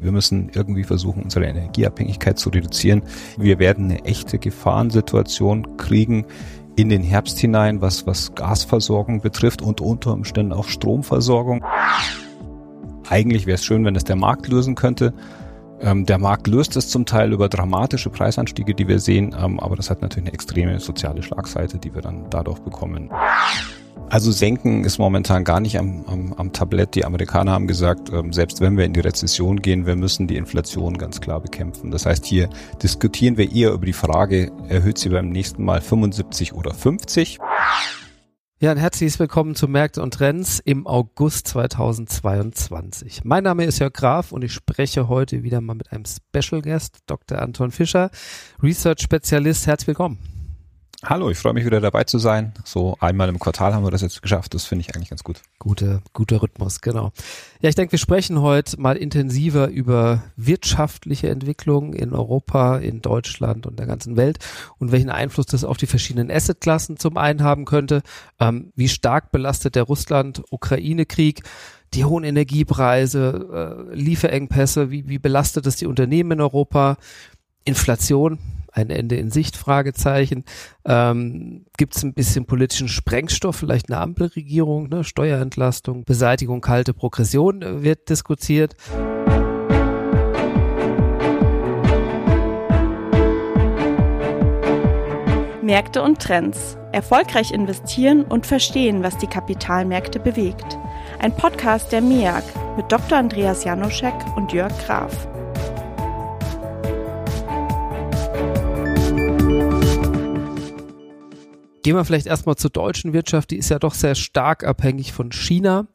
Wir müssen irgendwie versuchen, unsere Energieabhängigkeit zu reduzieren. Wir werden eine echte Gefahrensituation kriegen in den Herbst hinein, was, was Gasversorgung betrifft und unter Umständen auch Stromversorgung. Eigentlich wäre es schön, wenn es der Markt lösen könnte. Ähm, der Markt löst es zum Teil über dramatische Preisanstiege, die wir sehen, ähm, aber das hat natürlich eine extreme soziale Schlagseite, die wir dann dadurch bekommen. Also senken ist momentan gar nicht am, am, am Tablett. Die Amerikaner haben gesagt, ähm, selbst wenn wir in die Rezession gehen, wir müssen die Inflation ganz klar bekämpfen. Das heißt, hier diskutieren wir eher über die Frage, erhöht sie beim nächsten Mal 75 oder 50? Ja, ein herzliches Willkommen zu Märkte und Trends im August 2022. Mein Name ist Jörg Graf und ich spreche heute wieder mal mit einem Special Guest, Dr. Anton Fischer, Research-Spezialist. Herzlich willkommen. Hallo, ich freue mich wieder dabei zu sein. So einmal im Quartal haben wir das jetzt geschafft. Das finde ich eigentlich ganz gut. Guter, guter Rhythmus, genau. Ja, ich denke, wir sprechen heute mal intensiver über wirtschaftliche Entwicklungen in Europa, in Deutschland und der ganzen Welt und welchen Einfluss das auf die verschiedenen Assetklassen zum einen haben könnte. Ähm, wie stark belastet der Russland-Ukraine-Krieg? Die hohen Energiepreise, äh, Lieferengpässe, wie, wie belastet es die Unternehmen in Europa? Inflation, ein Ende in Sicht, Fragezeichen. Ähm, Gibt es ein bisschen politischen Sprengstoff, vielleicht eine Ampelregierung, ne? Steuerentlastung, Beseitigung kalte Progression äh, wird diskutiert. Märkte und Trends. Erfolgreich investieren und verstehen, was die Kapitalmärkte bewegt. Ein Podcast der MEAG mit Dr. Andreas Janoschek und Jörg Graf. Gehen wir vielleicht erstmal zur deutschen Wirtschaft. Die ist ja doch sehr stark abhängig von China.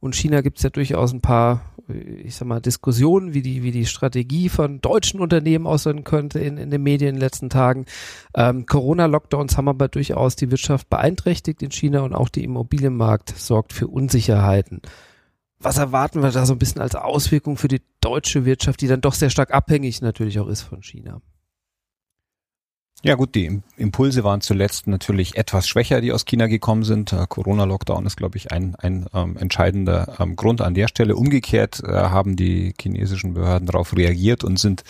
Und China gibt es ja durchaus ein paar, ich sag mal, Diskussionen, wie die, wie die Strategie von deutschen Unternehmen aussehen könnte in, in den Medien in den letzten Tagen. Ähm, Corona-Lockdowns haben aber durchaus die Wirtschaft beeinträchtigt in China und auch die Immobilienmarkt sorgt für Unsicherheiten. Was erwarten wir da so ein bisschen als Auswirkung für die deutsche Wirtschaft, die dann doch sehr stark abhängig natürlich auch ist von China? Ja gut, die Impulse waren zuletzt natürlich etwas schwächer, die aus China gekommen sind. Äh, Corona-Lockdown ist, glaube ich, ein, ein ähm, entscheidender ähm, Grund an der Stelle. Umgekehrt äh, haben die chinesischen Behörden darauf reagiert und sind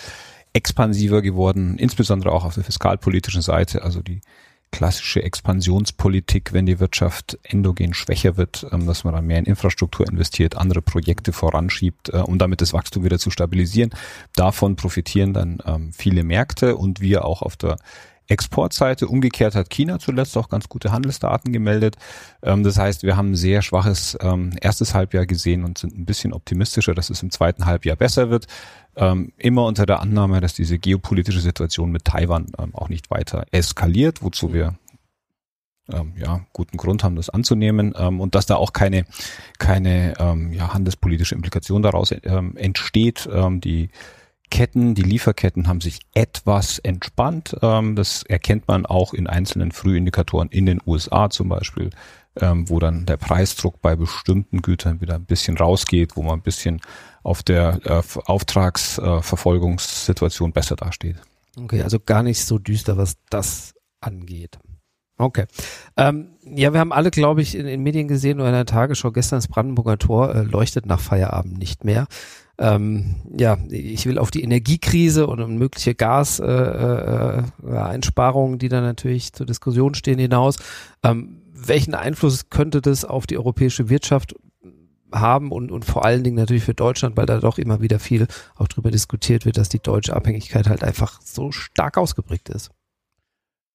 expansiver geworden, insbesondere auch auf der fiskalpolitischen Seite. Also die klassische Expansionspolitik, wenn die Wirtschaft endogen schwächer wird, ähm, dass man dann mehr in Infrastruktur investiert, andere Projekte voranschiebt, äh, um damit das Wachstum wieder zu stabilisieren. Davon profitieren dann ähm, viele Märkte und wir auch auf der Exportseite. Umgekehrt hat China zuletzt auch ganz gute Handelsdaten gemeldet. Ähm, das heißt, wir haben ein sehr schwaches ähm, erstes Halbjahr gesehen und sind ein bisschen optimistischer, dass es im zweiten Halbjahr besser wird. Ähm, immer unter der Annahme, dass diese geopolitische Situation mit Taiwan auch nicht weiter eskaliert, wozu wir ähm, ja, guten Grund haben, das anzunehmen ähm, und dass da auch keine, keine ähm, ja, handelspolitische Implikation daraus ähm, entsteht. Ähm, die Ketten, die Lieferketten haben sich etwas entspannt. Ähm, das erkennt man auch in einzelnen Frühindikatoren in den USA zum Beispiel, ähm, wo dann der Preisdruck bei bestimmten Gütern wieder ein bisschen rausgeht, wo man ein bisschen auf der äh, Auftragsverfolgungssituation besser dasteht. Okay, also gar nicht so düster, was das angeht. Okay. Ähm, ja, wir haben alle, glaube ich, in den Medien gesehen oder in der Tagesschau gestern das Brandenburger Tor äh, leuchtet nach Feierabend nicht mehr ähm, ja, ich will auf die Energiekrise und mögliche Gaseinsparungen, äh, äh, die dann natürlich zur Diskussion stehen, hinaus. Ähm, welchen Einfluss könnte das auf die europäische Wirtschaft haben und, und vor allen Dingen natürlich für Deutschland, weil da doch immer wieder viel auch darüber diskutiert wird, dass die deutsche Abhängigkeit halt einfach so stark ausgeprägt ist.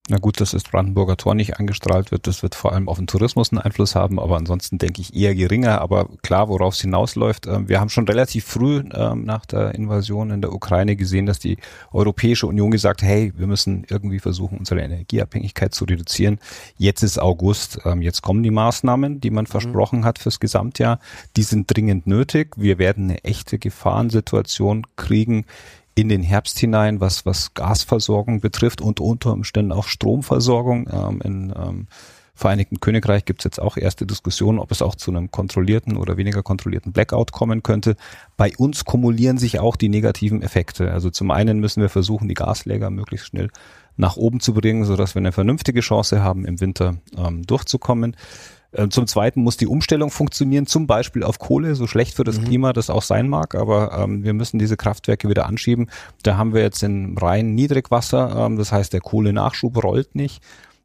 Na gut, dass das Brandenburger Tor nicht angestrahlt wird, das wird vor allem auf den Tourismus einen Einfluss haben, aber ansonsten denke ich eher geringer. Aber klar, worauf es hinausläuft, ähm, wir haben schon relativ früh ähm, nach der Invasion in der Ukraine gesehen, dass die Europäische Union gesagt hat, hey, wir müssen irgendwie versuchen, unsere Energieabhängigkeit zu reduzieren. Jetzt ist August, ähm, jetzt kommen die Maßnahmen, die man mhm. versprochen hat fürs Gesamtjahr. Die sind dringend nötig. Wir werden eine echte Gefahrensituation kriegen in den Herbst hinein, was, was Gasversorgung betrifft und unter Umständen auch Stromversorgung. Ähm, in ähm, Vereinigten Königreich gibt es jetzt auch erste Diskussionen, ob es auch zu einem kontrollierten oder weniger kontrollierten Blackout kommen könnte. Bei uns kumulieren sich auch die negativen Effekte. Also zum einen müssen wir versuchen, die Gasläger möglichst schnell nach oben zu bringen, sodass wir eine vernünftige Chance haben, im Winter ähm, durchzukommen. Äh, zum Zweiten muss die Umstellung funktionieren, zum Beispiel auf Kohle, so schlecht für das mhm. Klima das auch sein mag, aber ähm, wir müssen diese Kraftwerke wieder anschieben. Da haben wir jetzt in Rhein Niedrigwasser, ähm, das heißt der Kohlenachschub rollt nicht.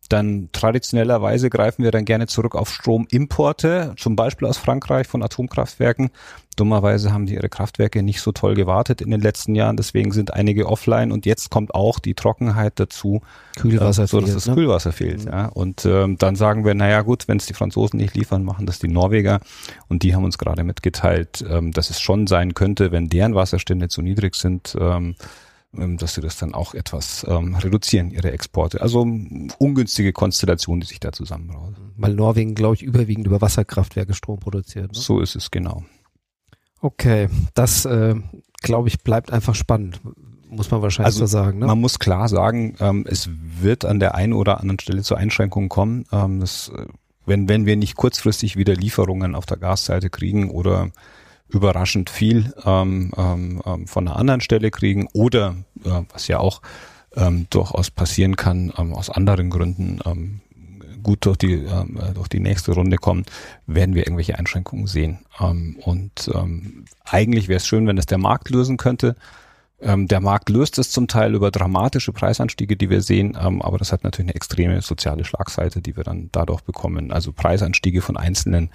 Dann traditionellerweise greifen wir dann gerne zurück auf Stromimporte, zum Beispiel aus Frankreich von Atomkraftwerken. Dummerweise haben die ihre Kraftwerke nicht so toll gewartet in den letzten Jahren, deswegen sind einige offline und jetzt kommt auch die Trockenheit dazu, Kühlwasser äh, so dass fehlt, das ne? Kühlwasser fehlt. Mhm. Ja. Und ähm, dann sagen wir, naja gut, wenn es die Franzosen nicht liefern, machen das die Norweger und die haben uns gerade mitgeteilt, ähm, dass es schon sein könnte, wenn deren Wasserstände zu niedrig sind, ähm, ähm, dass sie das dann auch etwas ähm, reduzieren, ihre Exporte. Also ungünstige Konstellation, die sich da zusammenbraut. Weil Norwegen, glaube ich, überwiegend über Wasserkraftwerke Strom produziert. Ne? So ist es genau. Okay, das äh, glaube ich bleibt einfach spannend, muss man wahrscheinlich also, so sagen. Ne? Man muss klar sagen, ähm, es wird an der einen oder anderen Stelle zu Einschränkungen kommen. Ähm, das, äh, wenn, wenn wir nicht kurzfristig wieder Lieferungen auf der Gasseite kriegen oder überraschend viel ähm, ähm, ähm, von einer anderen Stelle kriegen oder äh, was ja auch ähm, durchaus passieren kann, ähm, aus anderen Gründen ähm, gut durch die ähm, äh, durch die nächste Runde kommen, werden wir irgendwelche Einschränkungen sehen. Ähm, und ähm, eigentlich wäre es schön, wenn es der Markt lösen könnte. Ähm, der Markt löst es zum Teil über dramatische Preisanstiege, die wir sehen, ähm, aber das hat natürlich eine extreme soziale Schlagseite, die wir dann dadurch bekommen. Also Preisanstiege von einzelnen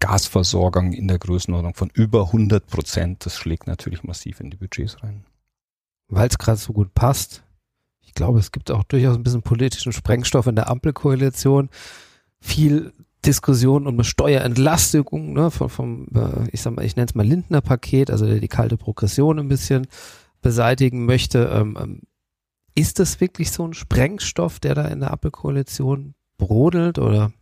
Gasversorgern in der Größenordnung von über 100 Prozent, das schlägt natürlich massiv in die Budgets rein. Weil es gerade so gut passt. Ich glaube, es gibt auch durchaus ein bisschen politischen Sprengstoff in der Ampelkoalition. Viel Diskussion um eine Steuerentlastigung ne, vom, vom äh, ich sag mal, ich nenne es mal Lindner Paket, also die kalte Progression ein bisschen beseitigen möchte. Ähm, ähm, ist das wirklich so ein Sprengstoff, der da in der Ampelkoalition brodelt oder?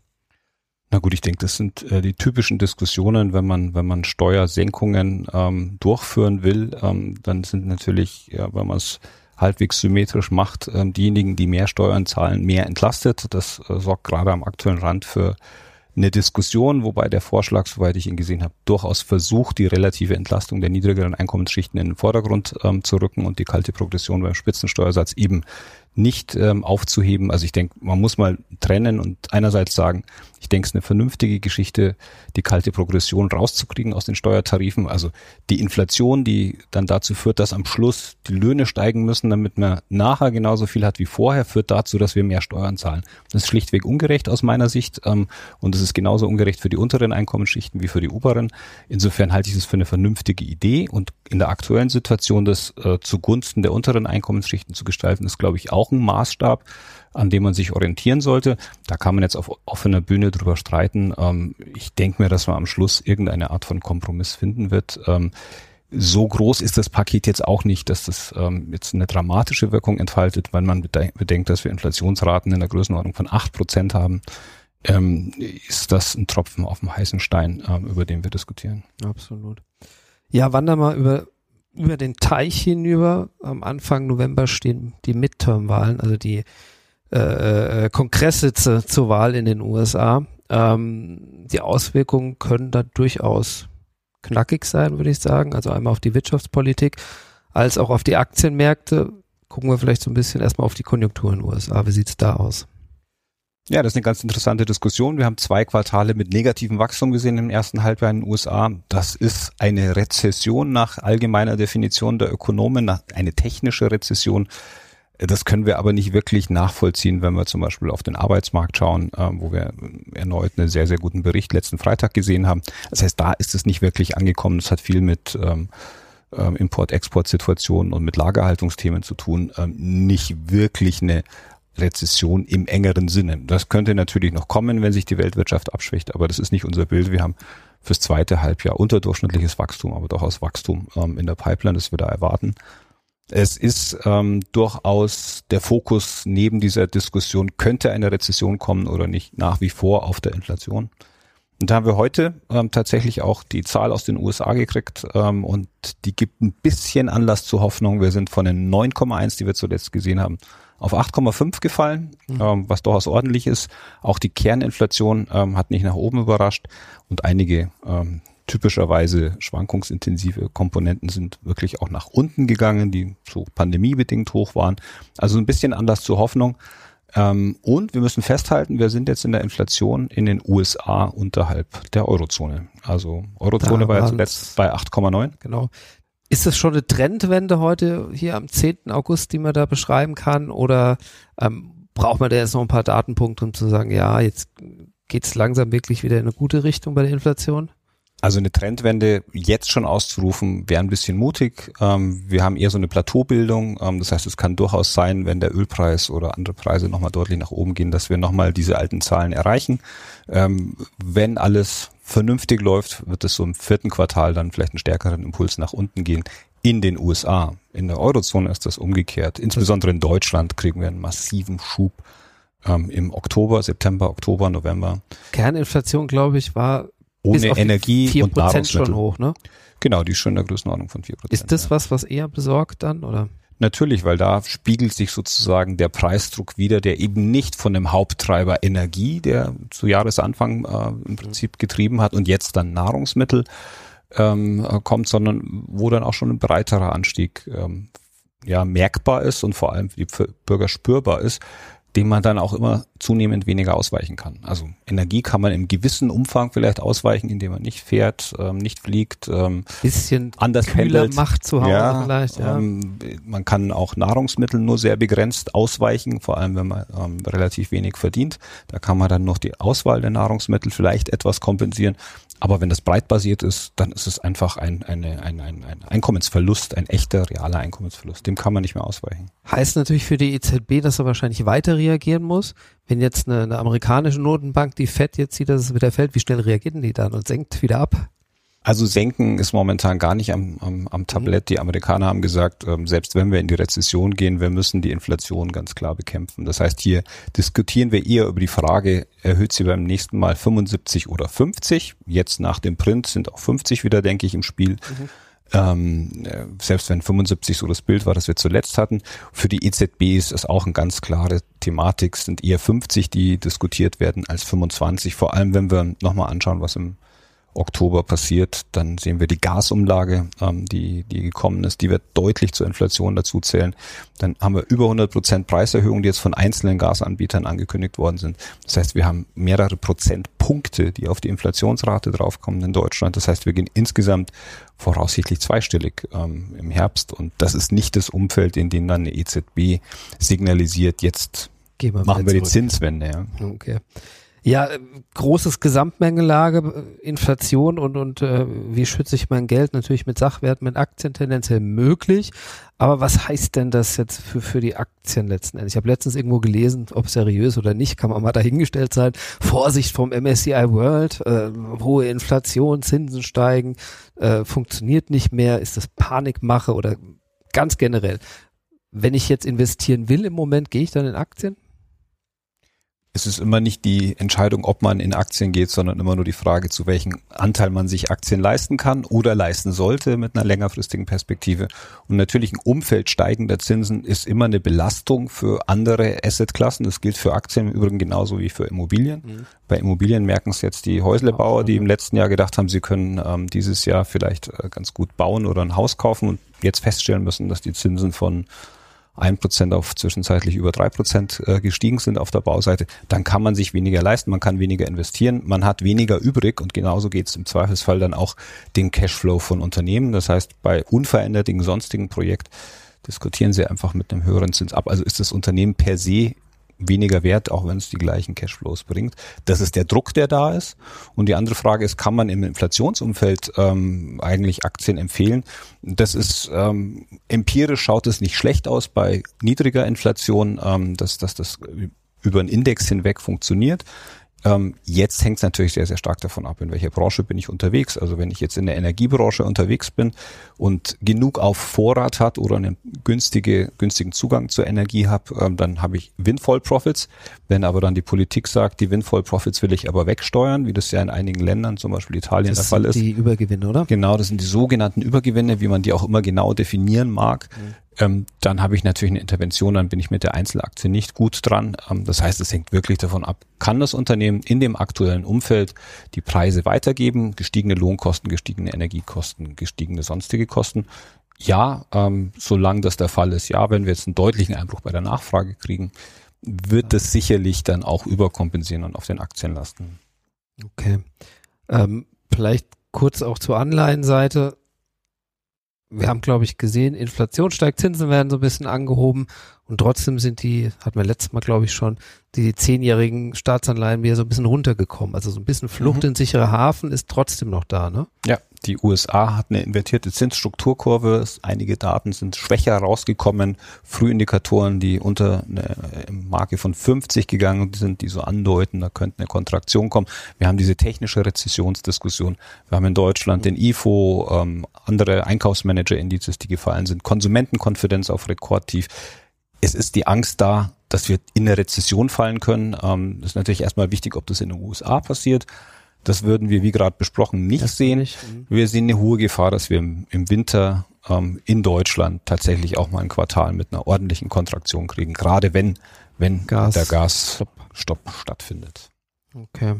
Na gut, ich denke, das sind äh, die typischen Diskussionen, wenn man, wenn man Steuersenkungen ähm, durchführen will, ähm, dann sind natürlich, ja, wenn man es halbwegs symmetrisch macht, ähm, diejenigen, die mehr Steuern zahlen, mehr entlastet. Das äh, sorgt gerade am aktuellen Rand für eine Diskussion, wobei der Vorschlag, soweit ich ihn gesehen habe, durchaus versucht, die relative Entlastung der niedrigeren Einkommensschichten in den Vordergrund ähm, zu rücken und die kalte Progression beim Spitzensteuersatz eben nicht ähm, aufzuheben. Also ich denke, man muss mal trennen und einerseits sagen, ich denke, es ist eine vernünftige Geschichte, die kalte Progression rauszukriegen aus den Steuertarifen. Also die Inflation, die dann dazu führt, dass am Schluss die Löhne steigen müssen, damit man nachher genauso viel hat wie vorher, führt dazu, dass wir mehr Steuern zahlen. Das ist schlichtweg ungerecht aus meiner Sicht ähm, und es ist genauso ungerecht für die unteren Einkommensschichten wie für die oberen. Insofern halte ich es für eine vernünftige Idee und in der aktuellen Situation das äh, zugunsten der unteren Einkommensschichten zu gestalten, ist, glaube ich, auch ein Maßstab, an dem man sich orientieren sollte. Da kann man jetzt auf offener Bühne drüber streiten. Ähm, ich denke mir, dass man am Schluss irgendeine Art von Kompromiss finden wird. Ähm, so groß ist das Paket jetzt auch nicht, dass das ähm, jetzt eine dramatische Wirkung entfaltet, weil man bedenkt, dass wir Inflationsraten in der Größenordnung von acht Prozent haben. Ähm, ist das ein Tropfen auf dem heißen Stein, ähm, über den wir diskutieren. Absolut. Ja, wandern mal über über den Teich hinüber. Am Anfang November stehen die Midterm-Wahlen, also die äh, äh, Kongresse zu, zur Wahl in den USA. Ähm, die Auswirkungen können da durchaus knackig sein, würde ich sagen. Also einmal auf die Wirtschaftspolitik, als auch auf die Aktienmärkte. Gucken wir vielleicht so ein bisschen erstmal auf die Konjunktur in den USA. Wie sieht's da aus? Ja, das ist eine ganz interessante Diskussion. Wir haben zwei Quartale mit negativem Wachstum gesehen im ersten Halbjahr in den USA. Das ist eine Rezession nach allgemeiner Definition der Ökonomen, eine technische Rezession. Das können wir aber nicht wirklich nachvollziehen, wenn wir zum Beispiel auf den Arbeitsmarkt schauen, äh, wo wir erneut einen sehr, sehr guten Bericht letzten Freitag gesehen haben. Das heißt, da ist es nicht wirklich angekommen. Das hat viel mit ähm, ähm Import-Export-Situationen und mit Lagerhaltungsthemen zu tun. Ähm, nicht wirklich eine Rezession im engeren Sinne. Das könnte natürlich noch kommen, wenn sich die Weltwirtschaft abschwächt, aber das ist nicht unser Bild. Wir haben fürs zweite Halbjahr unterdurchschnittliches Wachstum, aber durchaus Wachstum ähm, in der Pipeline, das wir da erwarten. Es ist ähm, durchaus der Fokus neben dieser Diskussion, könnte eine Rezession kommen oder nicht, nach wie vor auf der Inflation. Und da haben wir heute ähm, tatsächlich auch die Zahl aus den USA gekriegt ähm, und die gibt ein bisschen Anlass zur Hoffnung. Wir sind von den 9,1, die wir zuletzt gesehen haben, auf 8,5 gefallen, mhm. ähm, was durchaus ordentlich ist. Auch die Kerninflation ähm, hat nicht nach oben überrascht und einige ähm, typischerweise schwankungsintensive Komponenten sind wirklich auch nach unten gegangen, die so pandemiebedingt hoch waren. Also ein bisschen anders zur Hoffnung. Ähm, und wir müssen festhalten, wir sind jetzt in der Inflation in den USA unterhalb der Eurozone. Also Eurozone Da war ja zuletzt bei 8,9. Genau. Ist das schon eine Trendwende heute hier am 10. August, die man da beschreiben kann? Oder ähm, braucht man da jetzt noch ein paar Datenpunkte, um zu sagen, ja, jetzt geht's langsam wirklich wieder in eine gute Richtung bei der Inflation? Also eine Trendwende jetzt schon auszurufen, wäre ein bisschen mutig. Ähm, wir haben eher so eine Plateaubildung. Ähm, das heißt, es kann durchaus sein, wenn der Ölpreis oder andere Preise nochmal deutlich nach oben gehen, dass wir nochmal diese alten Zahlen erreichen. Ähm, wenn alles vernünftig läuft, wird es so im vierten Quartal dann vielleicht einen stärkeren Impuls nach unten gehen. In den USA. In der Eurozone ist das umgekehrt. Insbesondere in Deutschland kriegen wir einen massiven Schub ähm, im Oktober, September, Oktober, November. Kerninflation, glaube ich, war bis Ohne Energie 4% und Nahrungsmittel. schon hoch, ne? Genau, die ist schon in der Größenordnung von 4%. Ist das ja. was, was eher besorgt dann, oder? Natürlich, weil da spiegelt sich sozusagen der Preisdruck wieder, der eben nicht von dem Haupttreiber Energie, der zu Jahresanfang äh, im Prinzip getrieben hat und jetzt dann Nahrungsmittel ähm, äh, kommt, sondern wo dann auch schon ein breiterer Anstieg ähm, ja merkbar ist und vor allem für die Bürger spürbar ist, dem man dann auch immer zunehmend weniger ausweichen kann. Also Energie kann man im gewissen Umfang vielleicht ausweichen, indem man nicht fährt, ähm, nicht fliegt, ähm, Bisschen anders kühler pendelt. macht zu Hause ja, vielleicht, ja. Ähm, man kann auch Nahrungsmittel nur sehr begrenzt ausweichen, vor allem wenn man ähm, relativ wenig verdient. Da kann man dann noch die Auswahl der Nahrungsmittel vielleicht etwas kompensieren. Aber wenn das breit basiert ist, dann ist es einfach ein, eine, ein, ein, ein Einkommensverlust, ein echter, realer Einkommensverlust. Dem kann man nicht mehr ausweichen. Heißt natürlich für die EZB, dass er wahrscheinlich weiter reagieren muss. Wenn jetzt eine, eine amerikanische Notenbank, die FED jetzt sieht, dass es wieder fällt, wie schnell reagieren die dann und senkt wieder ab? Also senken ist momentan gar nicht am, am, am Tablett. Die Amerikaner haben gesagt, ähm, selbst wenn wir in die Rezession gehen, wir müssen die Inflation ganz klar bekämpfen. Das heißt, hier diskutieren wir eher über die Frage, erhöht sie beim nächsten Mal 75 oder 50? Jetzt nach dem Print sind auch 50 wieder, denke ich, im Spiel. Ähm, äh, selbst wenn 75 so das Bild war, das wir zuletzt hatten. Für die EZB ist es auch eine ganz klare Thematik, Es sind eher 50, die diskutiert werden, als 25. Vor allem, wenn wir nochmal anschauen, was im Oktober passiert, dann sehen wir die Gasumlage, ähm, die, die gekommen ist, die wird deutlich zur Inflation dazu zählen. Dann haben wir über 100 Prozent Preiserhöhungen, die jetzt von einzelnen Gasanbietern angekündigt worden sind. Das heißt, wir haben mehrere Prozentpunkte, die auf die Inflationsrate draufkommen in Deutschland. Das heißt, wir gehen insgesamt voraussichtlich zweistellig ähm, im Herbst und das ist nicht das Umfeld, in dem dann eine EZB signalisiert, jetzt wir machen wir die zurück. Zinswende. Ja. Okay. Ja, äh, großes Gesamtmengelage, äh, Inflation und, und äh, wie schütze ich mein Geld? Natürlich mit Sachwerten, mit Aktien tendenziell möglich. Aber was heißt denn das jetzt für, für die Aktien letzten Endes? Ich habe letztens irgendwo gelesen, ob seriös oder nicht, kann man mal dahingestellt sein. Vorsicht vom MSCI World, äh, hohe Inflation, Zinsen steigen, äh, funktioniert nicht mehr, ist das Panikmache oder ganz generell. Wenn ich jetzt investieren will im Moment, gehe ich dann in Aktien? Es ist immer nicht die Entscheidung, ob man in Aktien geht, sondern immer nur die Frage, zu welchem Anteil man sich Aktien leisten kann oder leisten sollte mit einer längerfristigen Perspektive. Und natürlich ein Umfeld steigender Zinsen ist immer eine Belastung für andere Assetklassen. Das gilt für Aktien im Übrigen genauso wie für Immobilien. Bei Immobilien merken es jetzt die Häuslebauer, die im letzten Jahr gedacht haben, sie können ähm, dieses Jahr vielleicht äh, ganz gut bauen oder ein Haus kaufen und jetzt feststellen müssen, dass die Zinsen von 1% auf zwischenzeitlich über 3% äh, gestiegen sind auf der Bauseite, dann kann man sich weniger leisten, man kann weniger investieren, man hat weniger übrig und genauso geht es im Zweifelsfall dann auch den Cashflow von Unternehmen. Das heißt, bei unverändertem sonstigen Projekt diskutieren sie einfach mit einem höheren Zins ab. Also ist das Unternehmen per se weniger wert, auch wenn es die gleichen Cashflows bringt. Das ist der Druck, der da ist. Und die andere Frage ist, kann man im Inflationsumfeld ähm, eigentlich Aktien empfehlen? Das ist ähm, empirisch schaut es nicht schlecht aus bei niedriger Inflation, ähm, dass, dass das über einen Index hinweg funktioniert. Ähm, jetzt hängt es natürlich sehr, sehr stark davon ab, in welcher Branche bin ich unterwegs. Also wenn ich jetzt in der Energiebranche unterwegs bin und genug auf Vorrat hat oder einen günstige, günstigen Zugang zur Energie habe, ähm, dann habe ich Windfall Profits. Wenn aber dann die Politik sagt, die Windfall Profits will ich aber wegsteuern, wie das ja in einigen Ländern, zum Beispiel Italien, Das der Fall sind ist. die Übergewinne, oder? Genau, das sind die sogenannten Übergewinne, wie man die auch immer genau definieren mag. Ähm, dann habe ich natürlich eine Intervention, dann bin ich mit der Einzelaktie nicht gut dran. Ähm, das heißt, es hängt wirklich davon ab, kann das Unternehmen in dem aktuellen Umfeld die Preise weitergeben, gestiegene Lohnkosten, gestiegene Energiekosten, gestiegene sonstige Kosten. Ja, ähm, solange das der Fall ist, ja, wenn wir jetzt einen deutlichen Einbruch bei der Nachfrage kriegen, wird das sicherlich dann auch überkompensieren und auf den Aktien lasten. Okay. Ähm, vielleicht kurz auch zur Anleihenseite. Wir haben, glaube ich, gesehen, Inflation steigt, Zinsen werden so ein bisschen angehoben und trotzdem sind die, hatten wir letztes Mal, glaube ich, schon, die zehnjährigen Staatsanleihen wieder so ein bisschen runtergekommen. Also so ein bisschen Flucht mhm. in sichere Hafen ist trotzdem noch da, ne? Ja, die USA hat eine invertierte Zinsstrukturkurve. Einige Daten sind schwächer rausgekommen. Frühindikatoren, die unter eine Marke von 50 gegangen sind, die so andeuten, da könnte eine Kontraktion kommen. Wir haben diese technische Rezessionsdiskussion. Wir haben in Deutschland den IFO, ähm, andere Einkaufsmanager-Indizes, die gefallen sind. Konsumentenkonfidenz auf Rekordtief. Es ist die Angst da, dass wir in eine Rezession fallen können. Ähm, das ist natürlich erstmal wichtig, ob das in den USA passiert. Das würden wir, wie gerade besprochen, nicht das sehen. Nicht. Mhm. Wir sehen eine hohe Gefahr, dass wir im, im Winter ähm, in Deutschland tatsächlich auch mal ein Quartal mit einer ordentlichen Kontraktion kriegen, gerade wenn, wenn Gas. der Gasstopp stattfindet. Okay.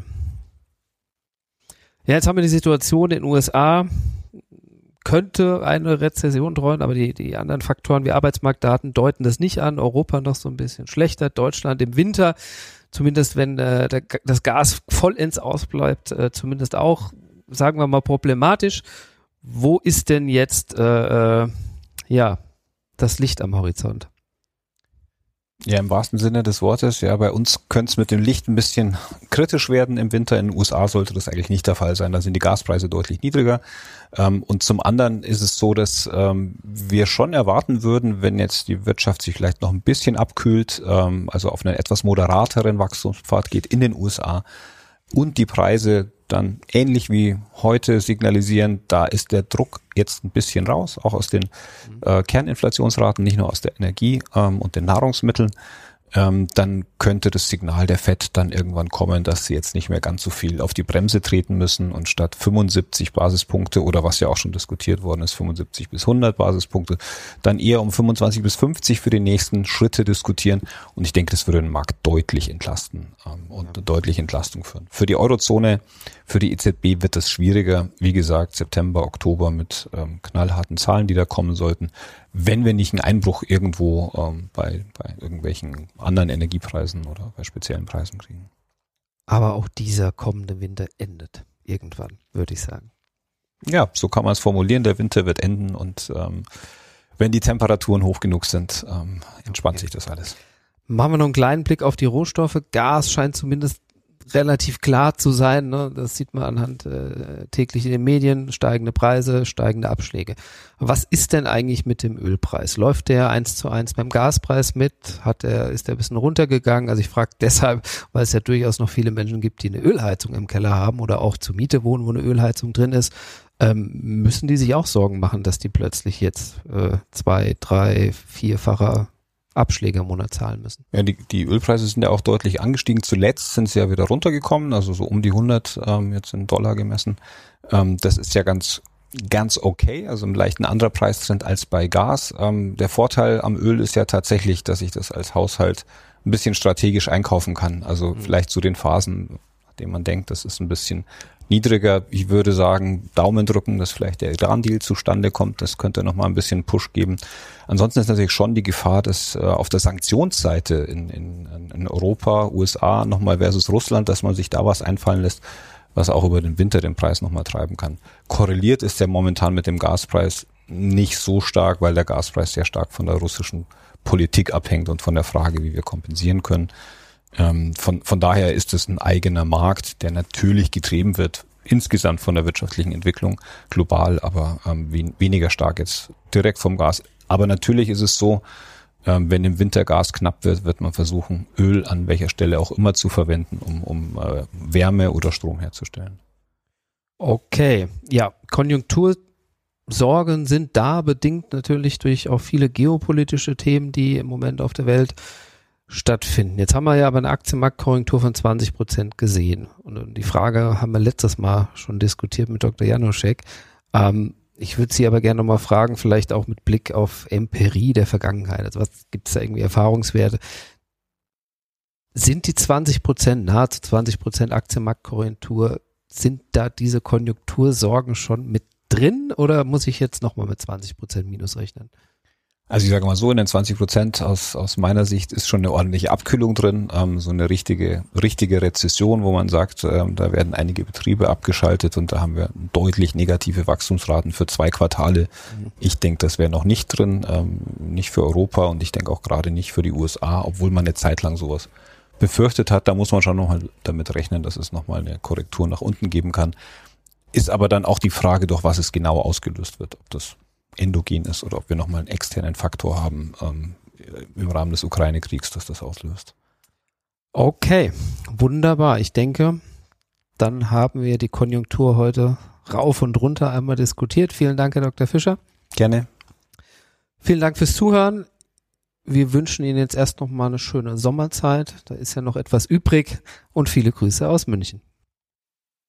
Ja, jetzt haben wir die Situation in den USA, könnte eine Rezession drohen, aber die, die anderen Faktoren wie Arbeitsmarktdaten deuten das nicht an. Europa noch so ein bisschen schlechter, Deutschland im Winter zumindest wenn äh, der, das Gas vollends ausbleibt, äh, zumindest auch, sagen wir mal, problematisch. Wo ist denn jetzt äh, äh, ja das Licht am Horizont? Ja, im wahrsten Sinne des Wortes. Ja, bei uns könnte es mit dem Licht ein bisschen kritisch werden im Winter. In den USA sollte das eigentlich nicht der Fall sein. Da sind die Gaspreise deutlich niedriger. Ähm, und zum anderen ist es so, dass ähm, wir schon erwarten würden, wenn jetzt die Wirtschaft sich vielleicht noch ein bisschen abkühlt, ähm, also auf einen etwas moderateren Wachstumspfad geht in den USA und die Preise dann ähnlich wie heute signalisieren, da ist der Druck jetzt ein bisschen raus, auch aus den äh, Kerninflationsraten, nicht nur aus der Energie ähm, und den Nahrungsmitteln ähm, dann könnte das Signal der FED dann irgendwann kommen, dass sie jetzt nicht mehr ganz so viel auf die Bremse treten müssen und statt 75 Basispunkte oder was ja auch schon diskutiert worden ist, 75 bis 100 Basispunkte, dann eher um 25 bis 50 für die nächsten Schritte diskutieren. Und ich denke, das würde den Markt deutlich entlasten ähm, und eine deutliche Entlastung führen. Für die Eurozone, für die EZB wird das schwieriger. Wie gesagt, September, Oktober mit ähm, knallharten Zahlen, die da kommen sollten wenn wir nicht einen Einbruch irgendwo ähm, bei, bei irgendwelchen anderen Energiepreisen oder bei speziellen Preisen kriegen. Aber auch dieser kommende Winter endet irgendwann, würde ich sagen. Ja, so kann man es formulieren. Der Winter wird enden und ähm, wenn die Temperaturen hoch genug sind, ähm, entspannt okay. sich das alles. Machen wir noch einen kleinen Blick auf die Rohstoffe. Gas scheint zumindest relativ klar zu sein. Ne? Das sieht man anhand äh, täglich in den Medien, steigende Preise, steigende Abschläge. Was ist denn eigentlich mit dem Ölpreis? Läuft der eins zu eins beim Gaspreis mit? Hat er, ist der ein bisschen runtergegangen? Also ich frage deshalb, weil es ja durchaus noch viele Menschen gibt, die eine Ölheizung im Keller haben oder auch zur Miete wohnen, wo eine Ölheizung drin ist. Ähm, müssen die sich auch Sorgen machen, dass die plötzlich jetzt äh, zwei, drei, vierfacher Abschläge im Monat zahlen müssen. Ja, die, die Ölpreise sind ja auch deutlich angestiegen. Zuletzt sind sie ja wieder runtergekommen, also so um die 100 ähm, jetzt in Dollar gemessen. Ähm, das ist ja ganz ganz okay, also ein leichten anderer Preistrend als bei Gas. Ähm, der Vorteil am Öl ist ja tatsächlich, dass ich das als Haushalt ein bisschen strategisch einkaufen kann. Also mhm. vielleicht zu den Phasen, nachdem man denkt, das ist ein bisschen niedriger. Ich würde sagen, Daumen drücken, dass vielleicht der Iran-Deal zustande kommt. Das könnte nochmal ein bisschen Push geben. Ansonsten ist natürlich schon die Gefahr, dass äh, auf der Sanktionsseite in, in, in Europa, USA nochmal versus Russland, dass man sich da was einfallen lässt, was auch über den Winter den Preis nochmal treiben kann. Korreliert ist der momentan mit dem Gaspreis nicht so stark, weil der Gaspreis sehr stark von der russischen Politik abhängt und von der Frage, wie wir kompensieren können. Ähm, von, von daher ist es ein eigener Markt, der natürlich getrieben wird, insgesamt von der wirtschaftlichen Entwicklung global, aber ähm, wen, weniger stark jetzt direkt vom Gas. Aber natürlich ist es so, ähm, wenn im Winter Gas knapp wird, wird man versuchen, Öl an welcher Stelle auch immer zu verwenden, um, um äh, Wärme oder Strom herzustellen. Okay, ja, Konjunktursorgen sind da bedingt natürlich durch auch viele geopolitische Themen, die im Moment auf der Welt stattfinden. Jetzt haben wir ja aber eine Aktienmarktkorrektur von 20 Prozent gesehen. Und die Frage haben wir letztes Mal schon diskutiert mit Dr. Janoschek. Ähm, ich würde Sie aber gerne nochmal fragen, vielleicht auch mit Blick auf Empirie der Vergangenheit. Also was gibt es da irgendwie Erfahrungswerte? Sind die 20 Prozent, nahezu 20 Prozent Aktienmarktkorrektur, sind da diese Konjunktursorgen schon mit drin oder muss ich jetzt nochmal mit 20 Prozent Minus rechnen? Also ich sage mal so, in den 20 Prozent aus, aus meiner Sicht ist schon eine ordentliche Abkühlung drin, ähm, so eine richtige, richtige Rezession, wo man sagt, ähm, da werden einige Betriebe abgeschaltet und da haben wir deutlich negative Wachstumsraten für zwei Quartale. Mhm. Ich denke, das wäre noch nicht drin, ähm, nicht für Europa und ich denke auch gerade nicht für die USA, obwohl man eine Zeit lang sowas befürchtet hat. Da muss man schon nochmal damit rechnen, dass es nochmal eine Korrektur nach unten geben kann. Ist aber dann auch die Frage, durch was es genau ausgelöst wird, ob das endogen ist oder ob wir nochmal einen externen Faktor haben ähm, im Rahmen des Ukraine-Kriegs, dass das auslöst. Okay, wunderbar. Ich denke, dann haben wir die Konjunktur heute rauf und runter einmal diskutiert. Vielen Dank, Herr Dr. Fischer. Gerne. Vielen Dank fürs Zuhören. Wir wünschen Ihnen jetzt erst noch mal eine schöne Sommerzeit. Da ist ja noch etwas übrig und viele Grüße aus München.